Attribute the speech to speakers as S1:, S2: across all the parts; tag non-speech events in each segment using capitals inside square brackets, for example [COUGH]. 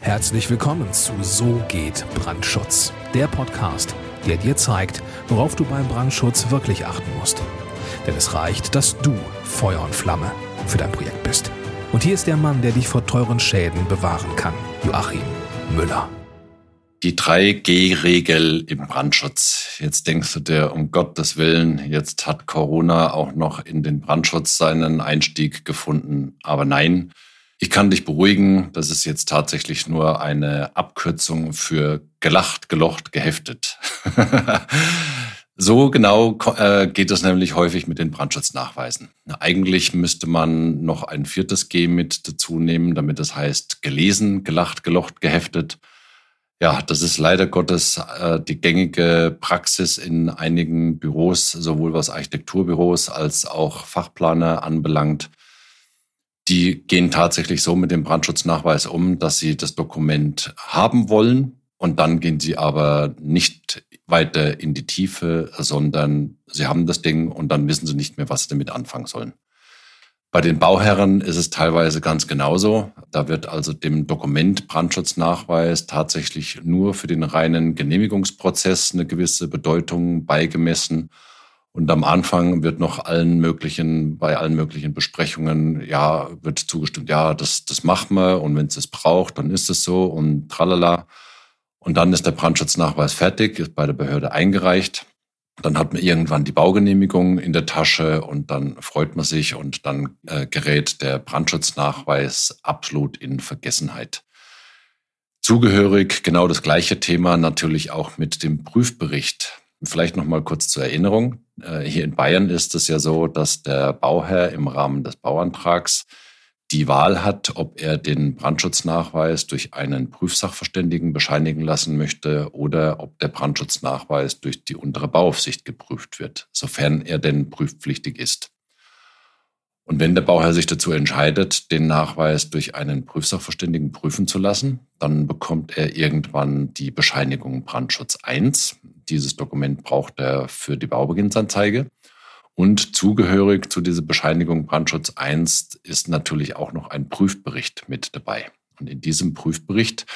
S1: Herzlich willkommen zu So geht Brandschutz, der Podcast, der dir zeigt, worauf du beim Brandschutz wirklich achten musst. Denn es reicht, dass du Feuer und Flamme für dein Projekt bist. Und hier ist der Mann, der dich vor teuren Schäden bewahren kann, Joachim Müller.
S2: Die 3G-Regel im Brandschutz. Jetzt denkst du dir, um Gottes Willen, jetzt hat Corona auch noch in den Brandschutz seinen Einstieg gefunden. Aber nein, ich kann dich beruhigen, das ist jetzt tatsächlich nur eine Abkürzung für gelacht, gelocht, geheftet. [LAUGHS] so genau äh, geht es nämlich häufig mit den Brandschutznachweisen. Eigentlich müsste man noch ein viertes G mit dazu nehmen, damit es heißt gelesen, gelacht, gelocht, geheftet. Ja, das ist leider Gottes äh, die gängige Praxis in einigen Büros, sowohl was Architekturbüros als auch Fachplaner anbelangt die gehen tatsächlich so mit dem Brandschutznachweis um, dass sie das Dokument haben wollen und dann gehen sie aber nicht weiter in die Tiefe, sondern sie haben das Ding und dann wissen sie nicht mehr, was sie damit anfangen sollen. Bei den Bauherren ist es teilweise ganz genauso. Da wird also dem Dokument Brandschutznachweis tatsächlich nur für den reinen Genehmigungsprozess eine gewisse Bedeutung beigemessen. Und am Anfang wird noch allen möglichen, bei allen möglichen Besprechungen, ja, wird zugestimmt, ja, das, das machen wir und wenn es es braucht, dann ist es so und tralala. Und dann ist der Brandschutznachweis fertig, ist bei der Behörde eingereicht. Dann hat man irgendwann die Baugenehmigung in der Tasche und dann freut man sich und dann äh, gerät der Brandschutznachweis absolut in Vergessenheit. Zugehörig genau das gleiche Thema natürlich auch mit dem Prüfbericht. Vielleicht noch mal kurz zur Erinnerung. Äh, hier in Bayern ist es ja so, dass der Bauherr im Rahmen des Bauantrags die Wahl hat, ob er den Brandschutznachweis durch einen Prüfsachverständigen bescheinigen lassen möchte oder ob der Brandschutznachweis durch die untere Bauaufsicht geprüft wird, sofern er denn prüfpflichtig ist. Und wenn der Bauherr sich dazu entscheidet, den Nachweis durch einen Prüfsachverständigen prüfen zu lassen, dann bekommt er irgendwann die Bescheinigung Brandschutz 1. Dieses Dokument braucht er für die Baubeginnsanzeige. Und zugehörig zu dieser Bescheinigung Brandschutz 1 ist natürlich auch noch ein Prüfbericht mit dabei. Und in diesem Prüfbericht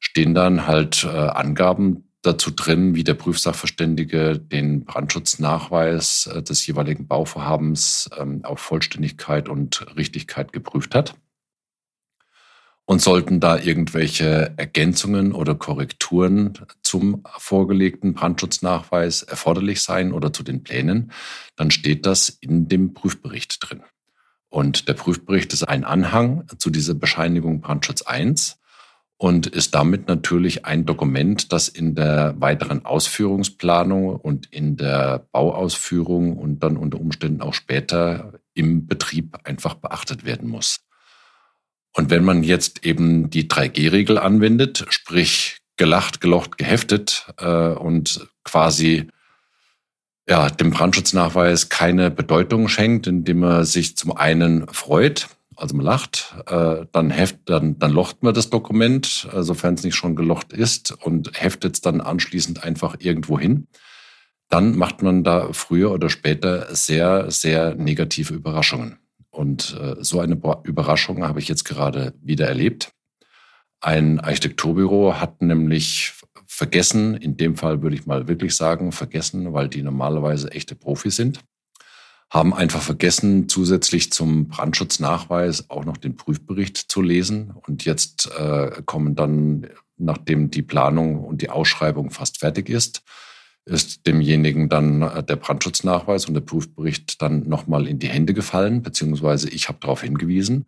S2: stehen dann halt äh, Angaben dazu drin, wie der Prüfsachverständige den Brandschutznachweis äh, des jeweiligen Bauvorhabens ähm, auf Vollständigkeit und Richtigkeit geprüft hat. Und sollten da irgendwelche Ergänzungen oder Korrekturen zum vorgelegten Brandschutznachweis erforderlich sein oder zu den Plänen, dann steht das in dem Prüfbericht drin. Und der Prüfbericht ist ein Anhang zu dieser Bescheinigung Brandschutz 1 und ist damit natürlich ein Dokument, das in der weiteren Ausführungsplanung und in der Bauausführung und dann unter Umständen auch später im Betrieb einfach beachtet werden muss. Und wenn man jetzt eben die 3G-Regel anwendet, sprich gelacht, gelocht, geheftet äh, und quasi ja, dem Brandschutznachweis keine Bedeutung schenkt, indem man sich zum einen freut, also man lacht, äh, dann, heft, dann, dann locht man das Dokument, äh, sofern es nicht schon gelocht ist, und heftet es dann anschließend einfach irgendwo hin. Dann macht man da früher oder später sehr, sehr negative Überraschungen. Und äh, so eine Überraschung habe ich jetzt gerade wieder erlebt. Ein Architekturbüro hat nämlich vergessen, in dem Fall würde ich mal wirklich sagen, vergessen, weil die normalerweise echte Profis sind, haben einfach vergessen, zusätzlich zum Brandschutznachweis auch noch den Prüfbericht zu lesen. Und jetzt äh, kommen dann, nachdem die Planung und die Ausschreibung fast fertig ist, ist demjenigen dann äh, der Brandschutznachweis und der Prüfbericht dann nochmal in die Hände gefallen, beziehungsweise ich habe darauf hingewiesen.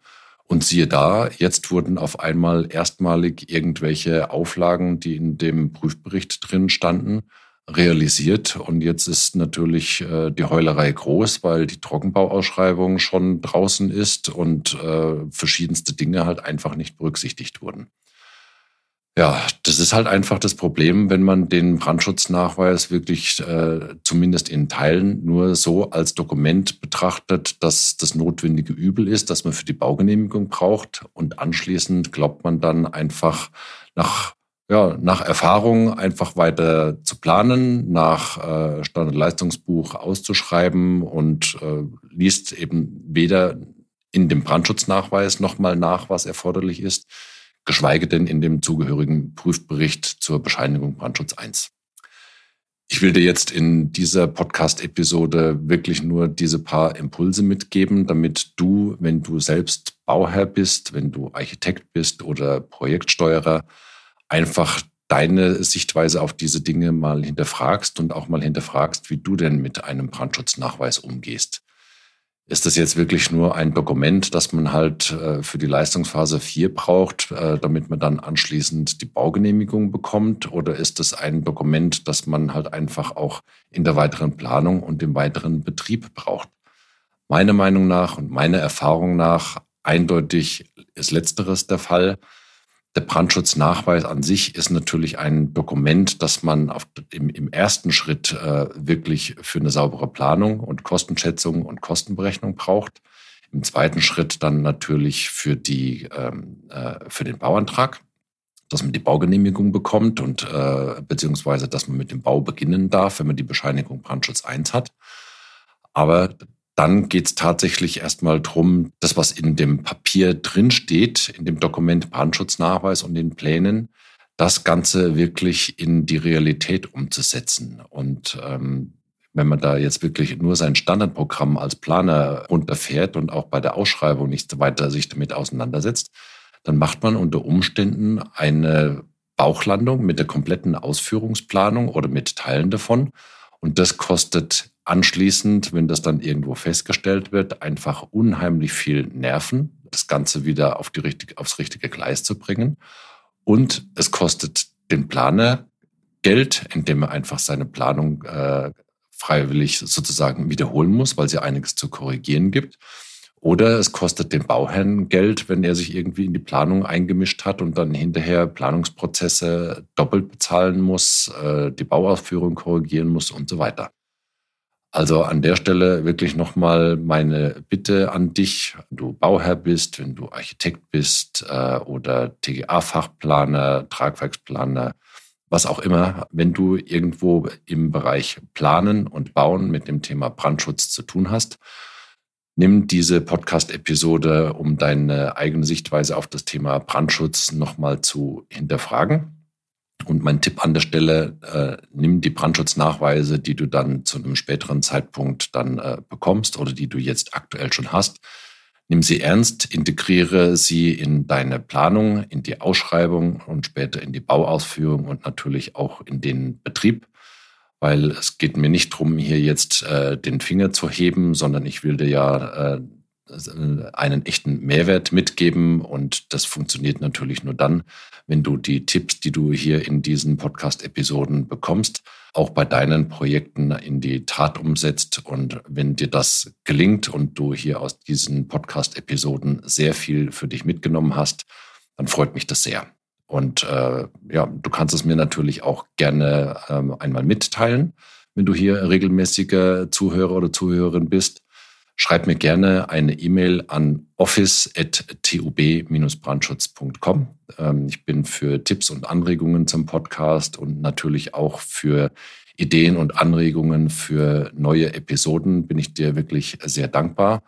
S2: Und siehe da, jetzt wurden auf einmal erstmalig irgendwelche Auflagen, die in dem Prüfbericht drin standen, realisiert. Und jetzt ist natürlich äh, die Heulerei groß, weil die Trockenbauausschreibung schon draußen ist und äh, verschiedenste Dinge halt einfach nicht berücksichtigt wurden. Ja, das ist halt einfach das Problem, wenn man den Brandschutznachweis wirklich äh, zumindest in Teilen nur so als Dokument betrachtet, dass das notwendige Übel ist, dass man für die Baugenehmigung braucht. Und anschließend glaubt man dann einfach nach ja, nach Erfahrung einfach weiter zu planen, nach äh, Standardleistungsbuch auszuschreiben und äh, liest eben weder in dem Brandschutznachweis nochmal nach, was erforderlich ist, geschweige denn in dem zugehörigen Prüfbericht zur Bescheinigung Brandschutz 1. Ich will dir jetzt in dieser Podcast-Episode wirklich nur diese paar Impulse mitgeben, damit du, wenn du selbst Bauherr bist, wenn du Architekt bist oder Projektsteuerer, einfach deine Sichtweise auf diese Dinge mal hinterfragst und auch mal hinterfragst, wie du denn mit einem Brandschutznachweis umgehst ist das jetzt wirklich nur ein Dokument, das man halt äh, für die Leistungsphase 4 braucht, äh, damit man dann anschließend die Baugenehmigung bekommt? Oder ist es ein Dokument, das man halt einfach auch in der weiteren Planung und im weiteren Betrieb braucht? Meiner Meinung nach und meiner Erfahrung nach eindeutig ist letzteres der Fall. Der Brandschutznachweis an sich ist natürlich ein Dokument, das man auf, im, im, ersten Schritt äh, wirklich für eine saubere Planung und Kostenschätzung und Kostenberechnung braucht. Im zweiten Schritt dann natürlich für, die, ähm, äh, für den Bauantrag, dass man die Baugenehmigung bekommt und äh, beziehungsweise dass man mit dem Bau beginnen darf, wenn man die Bescheinigung Brandschutz 1 hat. Aber dann geht es tatsächlich erstmal drum, das, was in dem Papier drinsteht, in dem Dokument Brandschutznachweis und den Plänen, das Ganze wirklich in die Realität umzusetzen. Und ähm, wenn man da jetzt wirklich nur sein Standardprogramm als Planer runterfährt und auch bei der Ausschreibung nicht weiter sich damit auseinandersetzt, dann macht man unter Umständen eine Bauchlandung mit der kompletten Ausführungsplanung oder mit Teilen davon. Und das kostet anschließend, wenn das dann irgendwo festgestellt wird, einfach unheimlich viel Nerven, das Ganze wieder auf die richtig, aufs richtige Gleis zu bringen. Und es kostet den Planer Geld, indem er einfach seine Planung äh, freiwillig sozusagen wiederholen muss, weil ja einiges zu korrigieren gibt. Oder es kostet den Bauherrn Geld, wenn er sich irgendwie in die Planung eingemischt hat und dann hinterher Planungsprozesse doppelt bezahlen muss, äh, die Bauausführung korrigieren muss und so weiter. Also an der Stelle wirklich nochmal meine Bitte an dich, wenn du Bauherr bist, wenn du Architekt bist äh, oder TGA-Fachplaner, Tragwerksplaner, was auch immer, wenn du irgendwo im Bereich Planen und Bauen mit dem Thema Brandschutz zu tun hast, nimm diese Podcast-Episode, um deine eigene Sichtweise auf das Thema Brandschutz nochmal zu hinterfragen und mein Tipp an der Stelle, äh, nimm die Brandschutznachweise, die du dann zu einem späteren Zeitpunkt dann äh, bekommst oder die du jetzt aktuell schon hast. Nimm sie ernst, integriere sie in deine Planung, in die Ausschreibung und später in die Bauausführung und natürlich auch in den Betrieb. Weil es geht mir nicht darum, hier jetzt äh, den Finger zu heben, sondern ich will dir ja äh, einen echten Mehrwert mitgeben. Und das funktioniert natürlich nur dann, wenn du die Tipps, die du hier in diesen Podcast-Episoden bekommst, auch bei deinen Projekten in die Tat umsetzt. Und wenn dir das gelingt und du hier aus diesen Podcast-Episoden sehr viel für dich mitgenommen hast, dann freut mich das sehr. Und äh, ja, du kannst es mir natürlich auch gerne ähm, einmal mitteilen, wenn du hier regelmäßiger Zuhörer oder Zuhörerin bist. Schreib mir gerne eine E-Mail an office.tub-brandschutz.com. Ähm, ich bin für Tipps und Anregungen zum Podcast und natürlich auch für Ideen und Anregungen für neue Episoden bin ich dir wirklich sehr dankbar.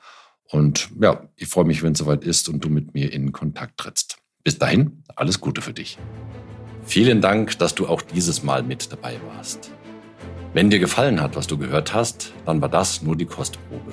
S2: Und ja, ich freue mich, wenn es soweit ist und du mit mir in Kontakt trittst. Bis dahin, alles Gute für dich. Vielen Dank, dass du auch dieses Mal mit dabei warst. Wenn dir gefallen hat, was du gehört hast, dann war das nur die Kostprobe.